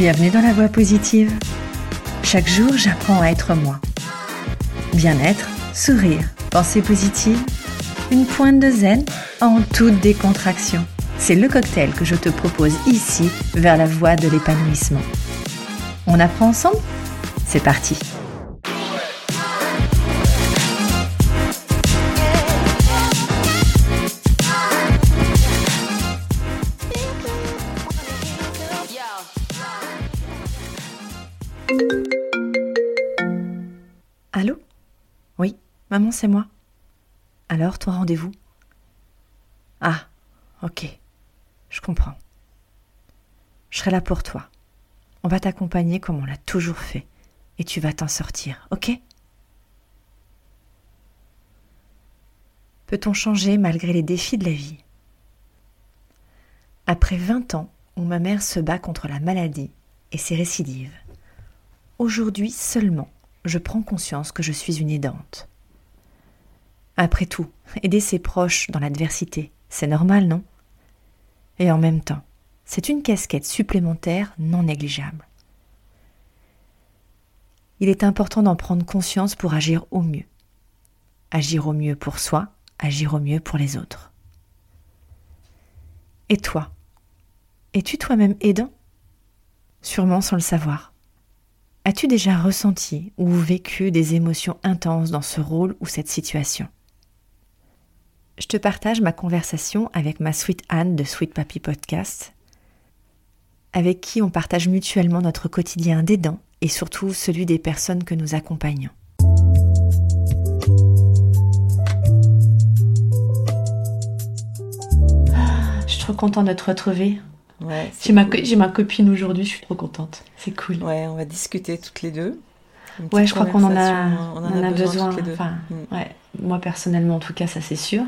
Bienvenue dans la voie positive. Chaque jour, j'apprends à être moi. Bien-être, sourire, pensée positive, une pointe de zen en toute décontraction. C'est le cocktail que je te propose ici vers la voie de l'épanouissement. On apprend ensemble? C'est parti Allô? Oui, maman, c'est moi. Alors, ton rendez-vous? Ah, ok. Je comprends. Je serai là pour toi. On va t'accompagner comme on l'a toujours fait. Et tu vas t'en sortir, ok? Peut-on changer malgré les défis de la vie? Après 20 ans où ma mère se bat contre la maladie et ses récidives, aujourd'hui seulement, je prends conscience que je suis une aidante. Après tout, aider ses proches dans l'adversité, c'est normal, non? Et en même temps, c'est une casquette supplémentaire non négligeable. Il est important d'en prendre conscience pour agir au mieux. Agir au mieux pour soi, agir au mieux pour les autres. Et toi? Es-tu toi-même aidant? Sûrement sans le savoir. As-tu déjà ressenti ou vécu des émotions intenses dans ce rôle ou cette situation? Je te partage ma conversation avec ma Sweet Anne de Sweet Papi Podcast, avec qui on partage mutuellement notre quotidien d'aidant et surtout celui des personnes que nous accompagnons. Ah, je suis trop contente de te retrouver. Ouais, J'ai ma, j'ai ma copine aujourd'hui, je suis trop contente. C'est cool. ouais, on va discuter toutes les deux. Ouais, je crois qu'on en a, conversation, on en a besoin. Enfin, Mm. ouais, moi personnellement, en tout cas, ça c'est sûr.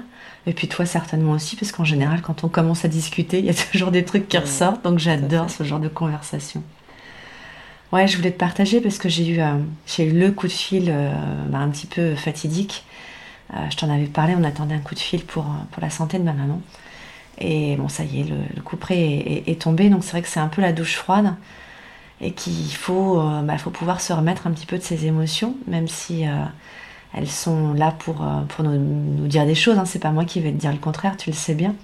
Et puis toi, certainement aussi, parce qu'en général, quand on commence à discuter, il y a toujours des trucs qui Ouais, ressortent. Donc j'adore ce genre de conversation. Ouais, je voulais te partager parce que j'ai eu, euh, j'ai eu le coup de fil euh, bah, un petit peu fatidique. Euh, je t'en avais parlé, on attendait un coup de fil pour, pour la santé de ma maman. Et bon, ça y est, le, le coup près est, tombé. Donc c'est vrai que c'est un peu la douche froide et qu'il faut, euh, bah, faut pouvoir se remettre un petit peu de ses émotions, même si euh, elles sont là pour, euh, nous, dire des choses. Hein. C'est pas moi qui vais te dire le contraire, tu le sais bien.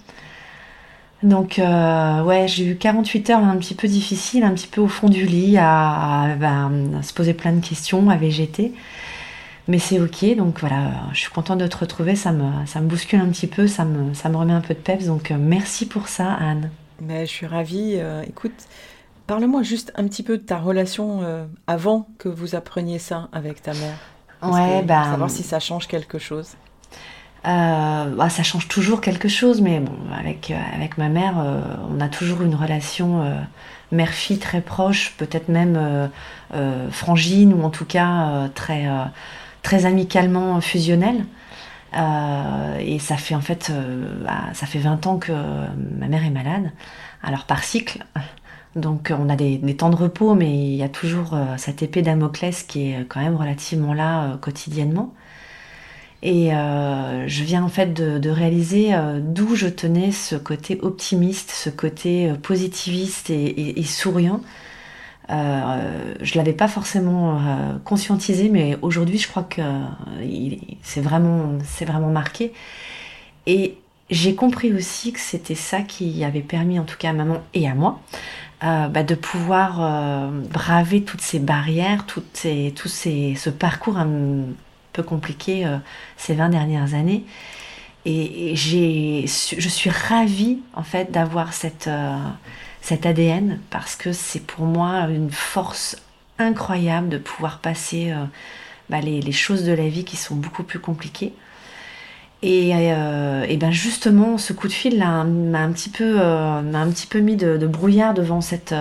Donc, ouais, j'ai eu 48 heures un petit peu difficiles, un petit peu au fond du lit, à, à, à se poser plein de questions, à végéter. Mais c'est ok, donc voilà, je suis contente de te retrouver, ça me, ça me bouscule un petit peu, ça me, ça me remet un peu de peps, donc euh, merci pour ça, Anne. Mais je suis ravie. euh, écoute, parle-moi juste un petit peu de ta relation euh, avant que vous appreniez ça avec ta mère. Parce Ouais, que, bah, pour Savoir si ça change quelque chose. Euh, bah, ça change toujours quelque chose, mais bon, avec, avec ma mère, on a toujours une relation mère-fille très proche, peut-être même frangine, ou en tout cas très, très amicalement fusionnelle. Euh, et ça fait en fait, euh, bah, ça fait 20 ans que ma mère est malade, alors par cycle. Donc on a des, temps de repos, mais il y a toujours euh, cette épée Damoclès qui est quand même relativement là euh, quotidiennement. Et euh, je viens en fait de, réaliser euh, d'où je tenais ce côté optimiste, ce côté euh, positiviste et souriant. Euh, je l'avais pas forcément euh, conscientisé, mais aujourd'hui je crois que euh, c'est vraiment, vraiment marqué. Et j'ai compris aussi que c'était ça qui avait permis, en tout cas à maman et à moi, bah, de pouvoir braver toutes ces barrières, toutes ces, tout ces, ce parcours un peu compliqué ces 20 dernières années. Et, et j'ai, je suis ravie en fait d'avoir cette, cet ADN parce que c'est pour moi une force incroyable de pouvoir passer euh, bah, les, les choses de la vie qui sont beaucoup plus compliquées. Et, euh, et ben justement, ce coup de fil là, m'a un petit peu, euh, m'a un petit peu mis de, de brouillard devant cette,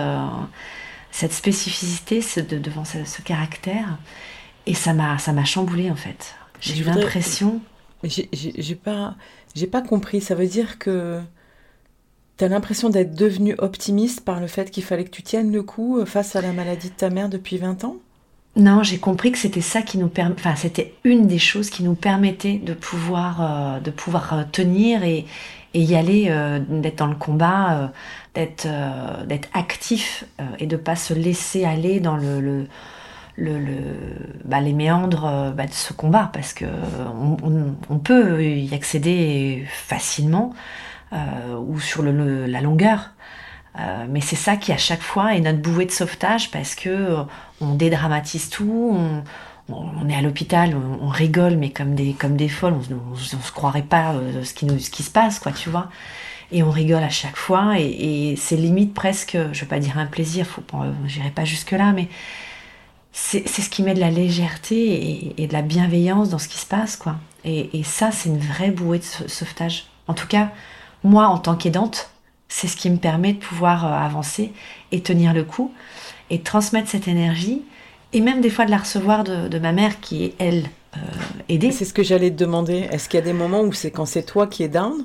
cette spécificité, ce- de- devant ce, ce caractère, et ça m'a, ça m'a chamboulé en fait. J'ai eu l'impression. J'ai pas, j'ai pas compris. Ça veut dire que tu as l'impression d'être devenue optimiste par le fait qu'il fallait que tu tiennes le coup euh, face à la maladie de ta mère depuis 20 ans? Non, j'ai compris que c'était ça qui nous enfin c'était une des choses qui nous permettait de pouvoir, de pouvoir tenir et, y aller, d'être dans le combat, d'être, actif et de pas se laisser aller dans le bah, les méandres euh, bah, de ce combat parce que on, peut y accéder facilement. euh, ou sur la longueur. Euh, mais c'est ça qui à chaque fois est notre bouée de sauvetage parce que on dédramatise tout, on, est à l'hôpital, on, rigole mais comme des comme des folles, on, se croirait pas ce qui nous ce qui se passe quoi, tu vois. Et on rigole à chaque fois et, c'est limite presque, je vais pas dire un plaisir, faut j'irai pas jusque là, mais c'est ce qui met de la légèreté et, de la bienveillance dans ce qui se passe, quoi. Et, ça, c'est une vraie bouée de sauvetage. En tout cas, moi, en tant qu'aidante, c'est ce qui me permet de pouvoir euh, avancer et tenir le coup et transmettre cette énergie et même des fois de la recevoir de, ma mère qui est, elle, euh, aidée. C'est ce que j'allais te demander. Est-ce qu'il y a des moments où c'est quand c'est toi qui es down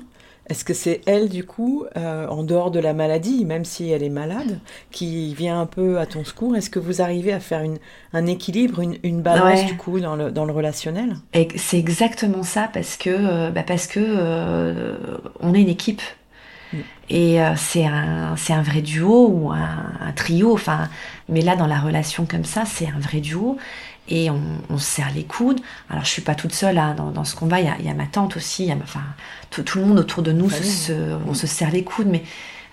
est-ce que c'est elle, du coup, euh, en dehors de la maladie, même si elle est malade, qui vient un peu à ton secours? Est-ce que vous arrivez à faire une, un équilibre, une, balance, du coup, dans le, dans le relationnel? C'est exactement ça, parce que, euh, bah parce que euh, on est une équipe. Mm. Et c'est un, un vrai duo ou un, un, trio, enfin, mais là, dans la relation comme ça, c'est un vrai duo et on, on, se serre les coudes. Alors je suis pas toute seule hein, dans, dans, ce combat, il y, a, il y, a, ma tante aussi, enfin tout, tout, le monde autour de nous, se, on se serre les coudes, mais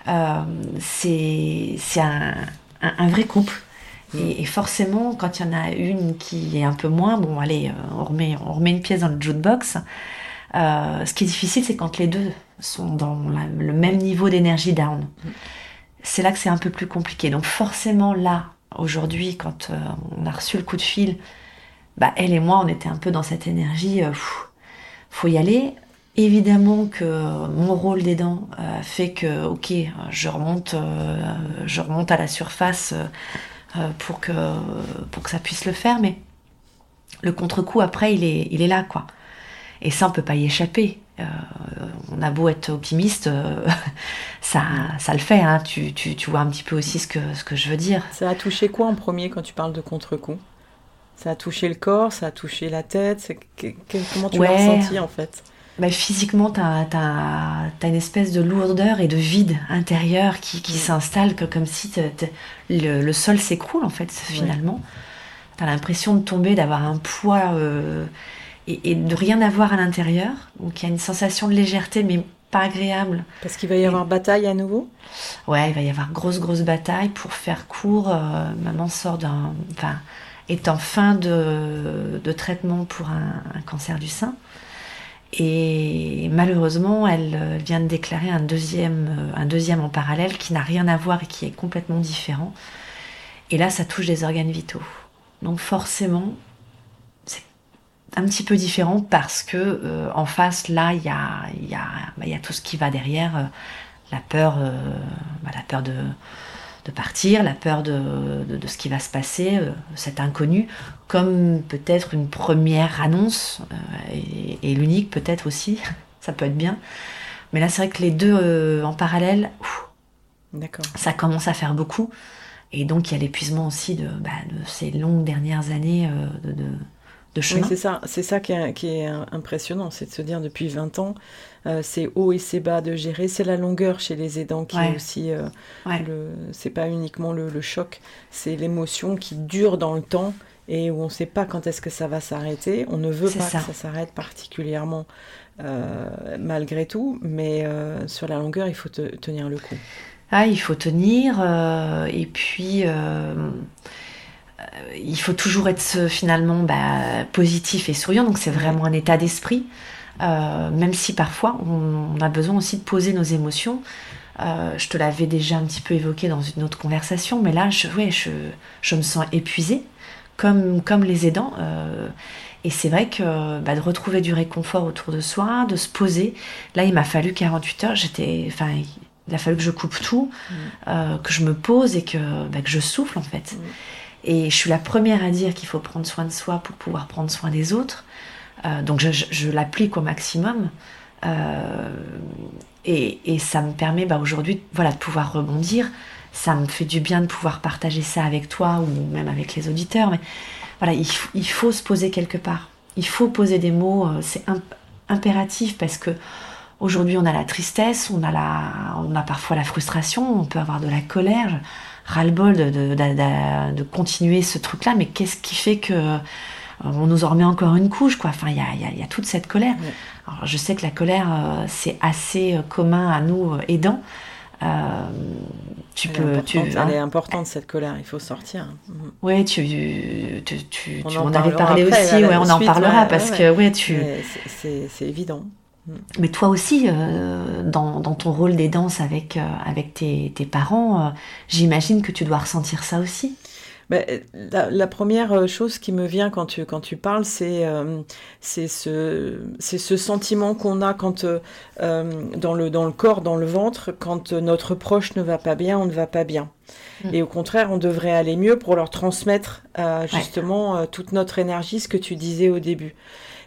euh, c'est un, un, un, vrai couple. Et, et, forcément, quand il y en a une qui est un peu moins, bon allez, euh, on remet, on remet une pièce dans le jukebox. Euh, ce qui est difficile, c'est quand les deux sont dans le même niveau d'énergie down. C'est là que c'est un peu plus compliqué. Donc forcément là, Aujourd'hui, quand euh, on a reçu le coup de fil, bah, elle et moi, on était un peu dans cette énergie, euh, faut y aller. Évidemment que mon rôle d'aidant euh, fait que, ok, je remonte, je remonte à la surface pour, que, pour que ça puisse le faire, mais le contre-coup après, il est, il est là, quoi. Et ça, on peut pas y échapper. Euh, on a beau être optimiste, euh, ça, ça le fait. Hein. Tu, tu, tu, vois un petit peu aussi ce que, ce que je veux dire. Ça a touché quoi en premier quand tu parles de contre-coup? Ça a touché le corps, ça a touché la tête Comment tu l'as ressenti en fait? Bah, physiquement, tu as, as, une espèce de lourdeur et de vide intérieur qui, qui s'installe comme si le, le, sol s'écroule en fait finalement. Tu as l'impression de tomber, d'avoir un poids euh, et, de rien avoir à l'intérieur. Donc il y a une sensation de légèreté, mais pas agréable. Parce qu'il va y avoir bataille à nouveau? Ouais, il va y avoir grosse, grosse bataille. Pour faire court, euh, maman sort d'un. Enfin, est en fin de, de traitement pour un, cancer du sein. Et malheureusement, elle euh, vient de déclarer un deuxième, euh, un deuxième en parallèle qui n'a rien à voir et qui est complètement différent. Et là, ça touche des organes vitaux. Donc forcément, un petit peu différent parce que euh, en face là il y a, y, a, bah, y a, tout ce qui va derrière euh, la peur euh, bah, la peur de, de, partir la peur de, de, ce qui va se passer cet inconnu comme peut-être une première annonce et, et l'unique peut-être aussi ça peut être bien mais là c'est vrai que les deux en parallèle D'accord. ça commence à faire beaucoup et donc il y a l'épuisement aussi de, bah, de, ces longues dernières années de oui, c'est ça, c'est ça qui est, qui est impressionnant, c'est de se dire depuis 20 ans, euh, c'est haut et c'est bas de gérer, c'est la longueur chez les aidants qui est aussi, euh, le, c'est pas uniquement le, choc, c'est l'émotion qui dure dans le temps et où on ne sait pas quand est-ce que ça va s'arrêter, on ne veut pas que ça. s'arrête particulièrement euh, malgré tout, mais sur la longueur, il faut tenir le coup. Ah, il faut tenir, et puis euh, il faut toujours être finalement bah, positif et souriant, donc c'est vraiment un état d'esprit, euh, même si parfois on, a besoin aussi de poser nos émotions. Euh, je te l'avais déjà un petit peu évoqué dans une autre conversation, mais là, je, je, me sens épuisée, comme, comme les aidants. et c'est vrai que bah, de retrouver du réconfort autour de soi, de se poser, là, il m'a fallu 48 heures, j'étais, enfin, il a fallu que je coupe tout, mmh. que je me pose et que, bah, que je souffle en fait. Mmh. Et je suis la première à dire qu'il faut prendre soin de soi pour pouvoir prendre soin des autres. Euh, donc je, l'applique au maximum. Euh, et, ça me permet bah, aujourd'hui voilà, de pouvoir rebondir. Ça me fait du bien de pouvoir partager ça avec toi ou même avec les auditeurs. Mais voilà, il, faut se poser quelque part. Il faut poser des mots, c'est impératif parce que aujourd'hui on a la tristesse, on a parfois la frustration, on peut avoir de la colère, ras-le-bol de, de, de, continuer ce truc-là, mais qu'est-ce qui fait que on nous en remet encore une couche, quoi? Enfin, il y a, y a, toute cette colère. Alors, je sais que la colère, c'est assez commun à nous aidants. Euh, tu elle peux, est tu, elle est importante cette colère, il faut sortir. Mhm. Oui, tu, tu, tu, on en, avais parlé aussi, ouais, on en parlera parce que ouais, tu. C'est évident. Mais toi aussi, euh, dans, dans, ton rôle des danses avec, euh, avec tes, tes parents, j'imagine que tu dois ressentir ça aussi. la, première euh, chose qui me vient quand tu, quand tu parles, c'est euh, c'est ce, ce sentiment qu'on a quand, euh, dans, le, dans le corps, dans le ventre, quand notre proche ne va pas bien, on ne va pas bien. Mm. Et au contraire, on devrait aller mieux pour leur transmettre justement toute notre énergie, ce que tu disais au début.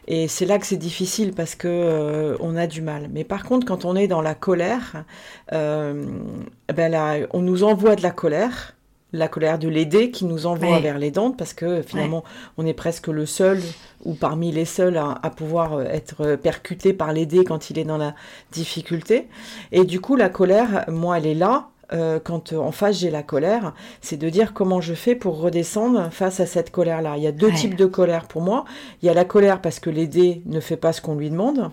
Et c'est là que c'est difficile parce que on a du mal. Mais par contre, quand on est dans la colère, ben là, on nous envoie de la colère la colère de l'aider qui nous envoie vers les dents parce que finalement on est presque le seul ou parmi les seuls à, pouvoir euh, être euh, percuté par l'aider quand il est dans la difficulté. Et du coup la colère, moi elle est là. Euh, quand en face j'ai la colère, c'est de dire comment je fais pour redescendre face à cette colère-là. Il y a deux types de colère pour moi. Il y a la colère parce que l'aider ne fait pas ce qu'on lui demande.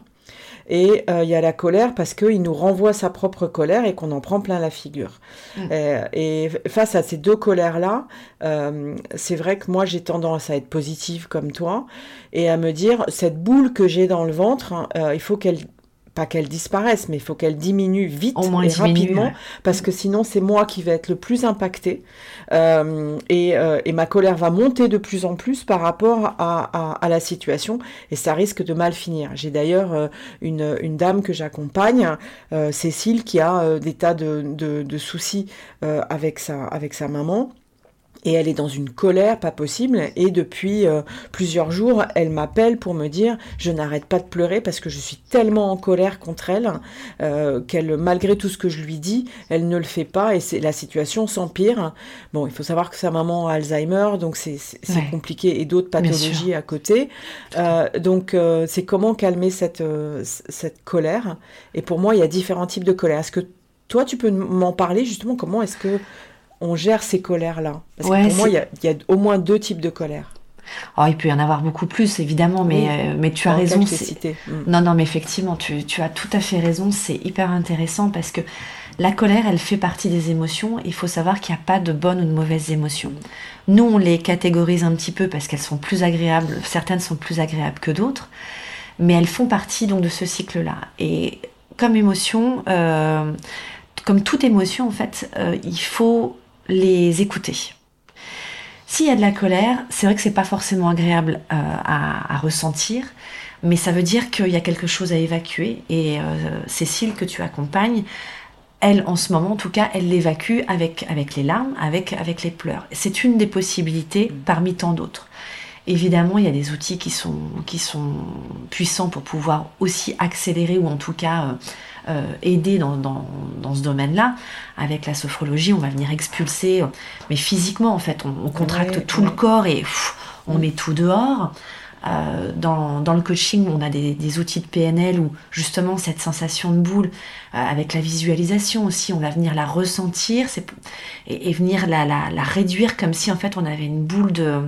Et euh, il y a la colère parce qu'il nous renvoie sa propre colère et qu'on en prend plein la figure. Mm. Euh, et face à ces deux colères-là, euh, c'est vrai que moi j'ai tendance à être positive comme toi et à me dire cette boule que j'ai dans le ventre, il faut qu'elle pas qu'elle disparaisse, mais il faut qu'elle diminue vite et rapidement, parce que sinon c'est moi qui vais être le plus impacté euh, et, euh, et, ma colère va monter de plus en plus par rapport à, à, la situation et ça risque de mal finir. J'ai d'ailleurs euh, une, une, dame que j'accompagne, Cécile, qui a des tas de, de, de soucis avec, sa, avec sa maman et elle est dans une colère pas possible. Et depuis euh, plusieurs jours elle m'appelle pour me dire je n'arrête pas de pleurer parce que je suis tellement en colère contre elle euh, qu'elle malgré tout ce que je lui dis elle ne le fait pas. Et c'est la situation s'empire. Bon il faut savoir que sa maman a Alzheimer donc c'est compliqué. Et d'autres pathologies à côté. Euh, donc c'est comment calmer cette cette colère? Et pour moi il y a différents types de colère. Est-ce que toi tu peux m'en parler justement? Comment est-ce que on gère ces colères-là Parce que pour moi, il y, a au moins deux types de colères. Oh, il peut y en avoir beaucoup plus, évidemment, mais, euh, mais tu as raison. Mm. Non, non, mais effectivement, tu, as tout à fait raison. C'est hyper intéressant parce que la colère, elle fait partie des émotions. Il faut savoir qu'il n'y a pas de bonnes ou de mauvaises émotions. Nous, on les catégorise un petit peu parce qu'elles sont plus agréables. Certaines sont plus agréables que d'autres, mais elles font partie donc de ce cycle-là. Et comme émotion, euh, comme toute émotion, en fait, euh, il faut les écouter. S'il y a de la colère, c'est vrai que c'est pas forcément agréable euh, à, ressentir, mais ça veut dire qu'il y a quelque chose à évacuer. Et euh, Cécile, que tu accompagnes, elle, en ce moment, en tout cas, elle l'évacue avec, avec les larmes, avec, avec les pleurs. C'est une des possibilités parmi tant d'autres. Évidemment, il y a des outils qui sont, qui sont puissants pour pouvoir aussi accélérer ou en tout cas euh, euh, aider dans, dans, dans ce domaine-là. Avec la sophrologie, on va venir expulser, mais physiquement en fait, on, contracte tout le corps et on met tout dehors. Euh, dans, dans, le coaching, on a des, des, outils de PNL où justement cette sensation de boule, avec la visualisation aussi, on va venir la ressentir et, et venir la, la, la, réduire comme si en fait on avait une boule de,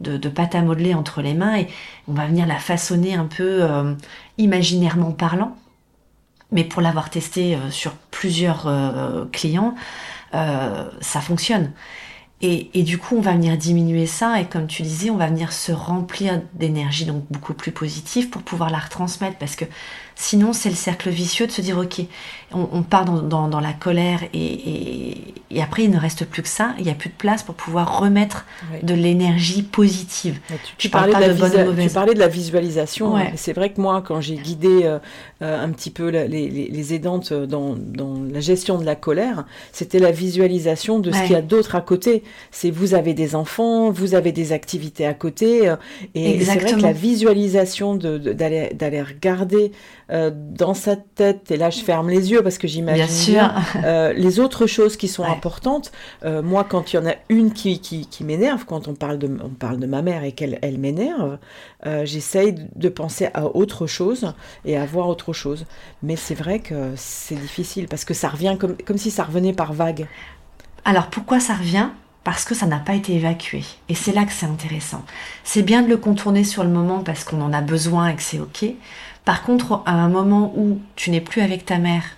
de, pâte à modeler entre les mains et on va venir la façonner un peu euh, imaginairement parlant. Mais pour l'avoir testé euh, sur plusieurs euh, clients, ça fonctionne. Et, et, du coup, on va venir diminuer ça et comme tu disais, on va venir se remplir d'énergie donc beaucoup plus positive pour pouvoir la retransmettre parce que Sinon, c'est le cercle vicieux de se dire, ok, on, part dans, la colère et, après, il ne reste plus que ça. Il n'y a plus de place pour pouvoir remettre de l'énergie positive. Tu, parlais de, la visualisation. C'est vrai que moi, quand j'ai guidé euh, euh, un petit peu les, aidantes dans, la gestion de la colère, c'était la visualisation de ce qu'il y a d'autre à côté. C'est vous avez des enfants, vous avez des activités à côté. Euh, et c'est vrai que la visualisation d'aller regarder euh, dans sa tête, et là je ferme les yeux parce que j'imagine bien, euh, les autres choses qui sont importantes. Euh, moi, quand il y en a une qui, qui, qui m'énerve, quand on parle, de, on parle de ma mère et qu'elle elle, m'énerve, j'essaye de penser à autre chose et à voir autre chose. Mais c'est vrai que c'est difficile parce que ça revient comme, comme si ça revenait par vague. Alors pourquoi ça revient? Parce que ça n'a pas été évacué. Et c'est là que c'est intéressant. C'est bien de le contourner sur le moment parce qu'on en a besoin et que c'est OK. Par contre, à un moment où tu n'es plus avec ta mère,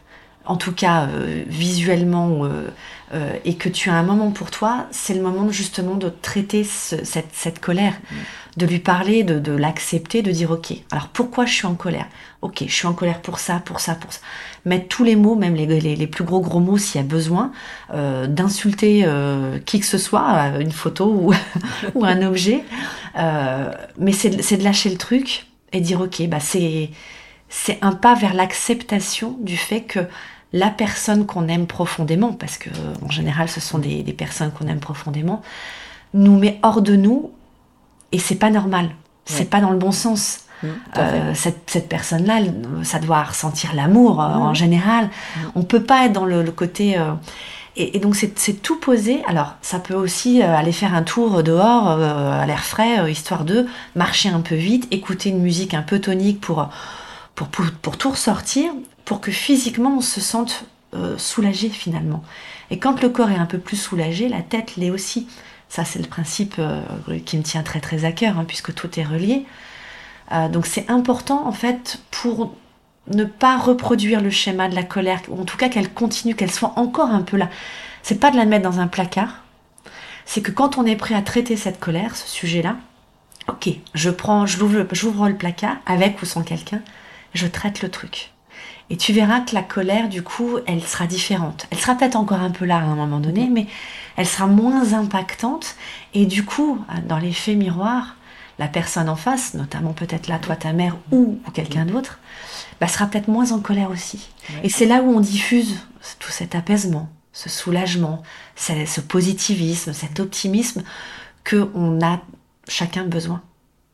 en tout cas euh, visuellement, euh, euh, et que tu as un moment pour toi, c'est le moment justement de traiter cette, colère, mm. de lui parler, de, l'accepter, de dire ok, alors pourquoi je suis en colère? Ok, je suis en colère pour ça, pour ça, pour ça. Mettre tous les mots, même les, les, plus gros gros mots s'il y a besoin, d'insulter qui que ce soit, une photo ou, ou un objet. mais c'est de lâcher le truc et dire ok, bah c'est c'est un pas vers l'acceptation du fait que la personne qu'on aime profondément, parce que en général ce sont des, personnes qu'on aime profondément, nous met hors de nous et c'est pas normal, c'est pas dans le bon sens. Mmh, euh, cette, personne-là, ça doit ressentir l'amour euh, en général. Mmh. On peut pas être dans le, côté. Euh, et, donc c'est tout posé. Alors ça peut aussi aller faire un tour dehors à l'air frais, histoire de marcher un peu vite, écouter une musique un peu tonique pour, pour, pour tout ressortir pour que physiquement on se sente euh, soulagé finalement. Et quand le corps est un peu plus soulagé, la tête l'est aussi. Ça, c'est le principe euh, qui me tient très très à cœur, hein, puisque tout est relié. Euh, donc c'est important en fait pour ne pas reproduire le schéma de la colère, ou en tout cas qu'elle continue, qu'elle soit encore un peu là. C'est pas de la mettre dans un placard, c'est que quand on est prêt à traiter cette colère, ce sujet-là, ok, je prends, j'ouvre le placard avec ou sans quelqu'un, je traite le truc. Et tu verras que la colère, du coup, elle sera différente. Elle sera peut-être encore un peu là à un moment donné, mais elle sera moins impactante. Et du coup, dans l'effet miroir, la personne en face, notamment peut-être là, toi, ta mère ou, quelqu'un d'autre, bah, sera peut-être moins en colère aussi. Et c'est là où on diffuse tout cet apaisement, ce soulagement, ce positivisme, cet optimisme que on a chacun besoin.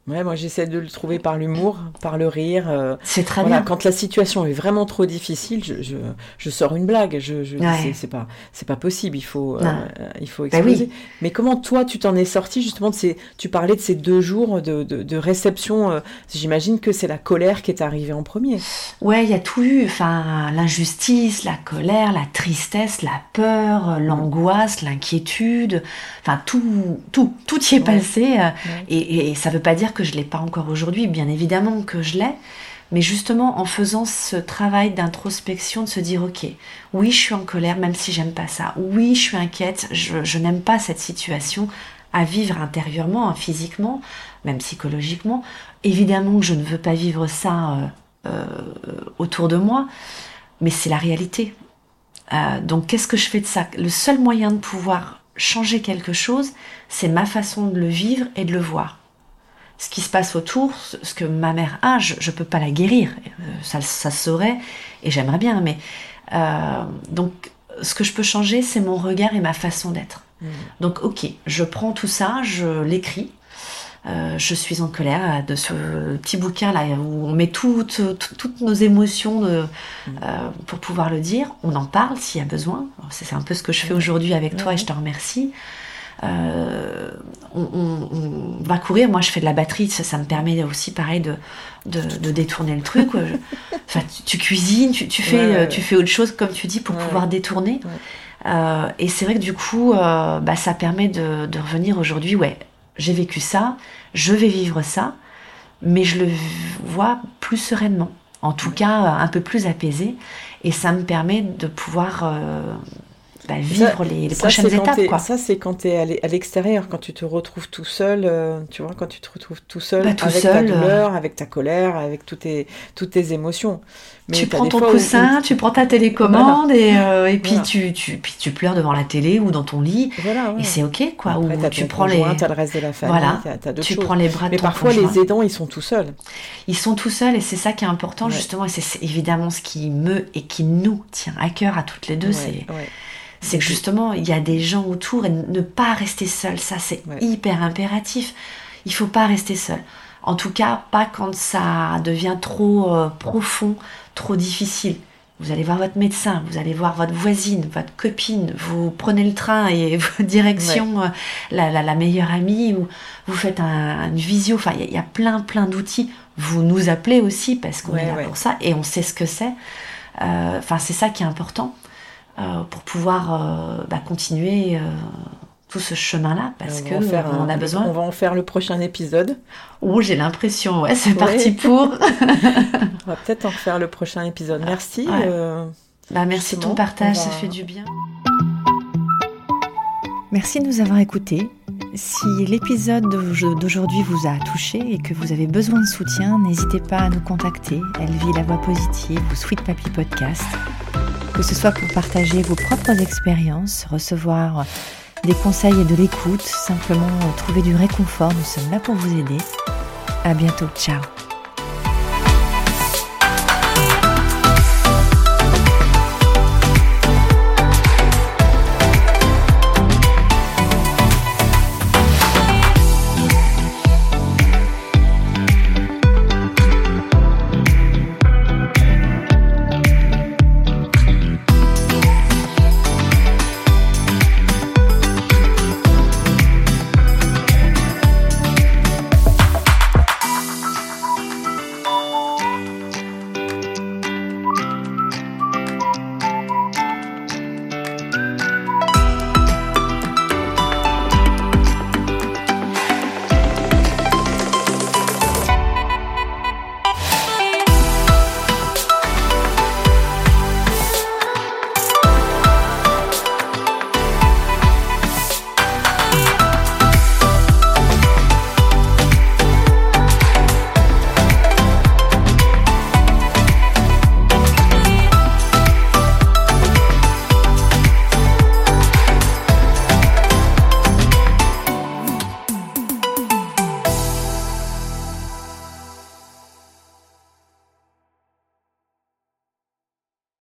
Ouais, moi j'essaie de le trouver par l'humour, par le rire. Euh, c'est très bien. Quand la situation est vraiment trop difficile, je, je, je sors une blague. Je, je c'est pas c'est pas possible. Il faut euh, il faut bah exploser. Mais comment toi tu t'en es sorti justement de ces Tu parlais de ces deux jours de, de, de réception. Euh, j'imagine que c'est la colère qui est arrivée en premier. Ouais, il y a tout eu. Enfin, l'injustice, la colère, la tristesse, la peur, l'angoisse, l'inquiétude. Enfin, tout tout tout y est passé. Et, et ça veut pas dire que je l'ai pas encore aujourd'hui, bien évidemment que je l'ai, mais justement en faisant ce travail d'introspection, de se dire ok, oui je suis en colère même si j'aime pas ça, oui je suis inquiète, je, n'aime pas cette situation à vivre intérieurement, physiquement, même psychologiquement. Évidemment que je ne veux pas vivre ça euh, euh, autour de moi, mais c'est la réalité. Euh, donc qu'est-ce que je fais de ça? Le seul moyen de pouvoir changer quelque chose, c'est ma façon de le vivre et de le voir ce qui se passe autour, ce que ma mère a, je ne peux pas la guérir. Euh, ça, ça se saurait et j'aimerais bien, mais euh, donc ce que je peux changer, c'est mon regard et ma façon d'être. Mm. Donc ok, je prends tout ça, je l'écris. Euh, je suis en colère de ce petit bouquin là où on met toutes, toutes, nos émotions de, mm. pour pouvoir le dire. On en parle s'il y a besoin. C'est un peu ce que je fais aujourd'hui avec toi et je te remercie. Euh, on, va courir. Moi, je fais de la batterie, ça, me permet aussi, pareil, de, de, détourner le truc. enfin, tu, cuisines, tu, fais, euh, tu fais autre chose, comme tu dis, pour pouvoir détourner. Euh, et c'est vrai que du coup, bah, ça permet de, de revenir aujourd'hui. Ouais, j'ai vécu ça, je vais vivre ça, mais je le vois plus sereinement. En tout cas, un peu plus apaisé. Et ça me permet de pouvoir bah, vivre les, prochaines étapes. Quoi. Ça, c'est quand tu es à l'extérieur, quand tu te retrouves tout seul, euh, tu vois, quand tu te retrouves tout seul bah, avec ta euh. douleur, avec ta colère, avec toutes tes, toutes tes émotions. Mais tu prends ton coussin, tu prends ta télécommande et, euh, et puis, tu, tu, puis tu pleures devant la télé ou dans ton lit. Et c'est ok, quoi. Après, ou tu prends les. as le reste de la famille, voilà. as, tu prends les bras de Mais parfois, les aidants, ils sont tout seuls. Ils sont tout seuls et c'est ça qui est important, justement. Et c'est évidemment ce qui me et qui nous tient à cœur à toutes les deux. c'est c'est que justement, il y a des gens autour et ne pas rester seul, ça c'est hyper impératif. Il faut pas rester seul. En tout cas, pas quand ça devient trop profond, trop difficile. Vous allez voir votre médecin, vous allez voir votre voisine, votre copine, vous prenez le train et direction, euh, la, meilleure amie, ou vous faites un, une visio. Enfin, il y, a plein, plein d'outils. Vous nous appelez aussi parce qu'on est là pour ça et on sait ce que c'est. Euh, enfin, c'est ça qui est important euh, pour pouvoir bah, continuer tout ce chemin-là parce qu'on on a besoin. On va en faire le prochain épisode. Oh, j'ai l'impression, ouais, c'est parti pour. on va peut-être en faire le prochain épisode. Merci. Euh, bah, merci de ton partage, ça fait du bien. Merci de nous avoir écoutés. Si l'épisode d'aujourd'hui vous a touché et que vous avez besoin de soutien, n'hésitez pas à nous contacter. Elle vit la voix positive ou Sweet Papy Podcast. Que ce soit pour partager vos propres expériences, recevoir des conseils et de l'écoute, simplement trouver du réconfort. Nous sommes là pour vous aider. À bientôt. Ciao.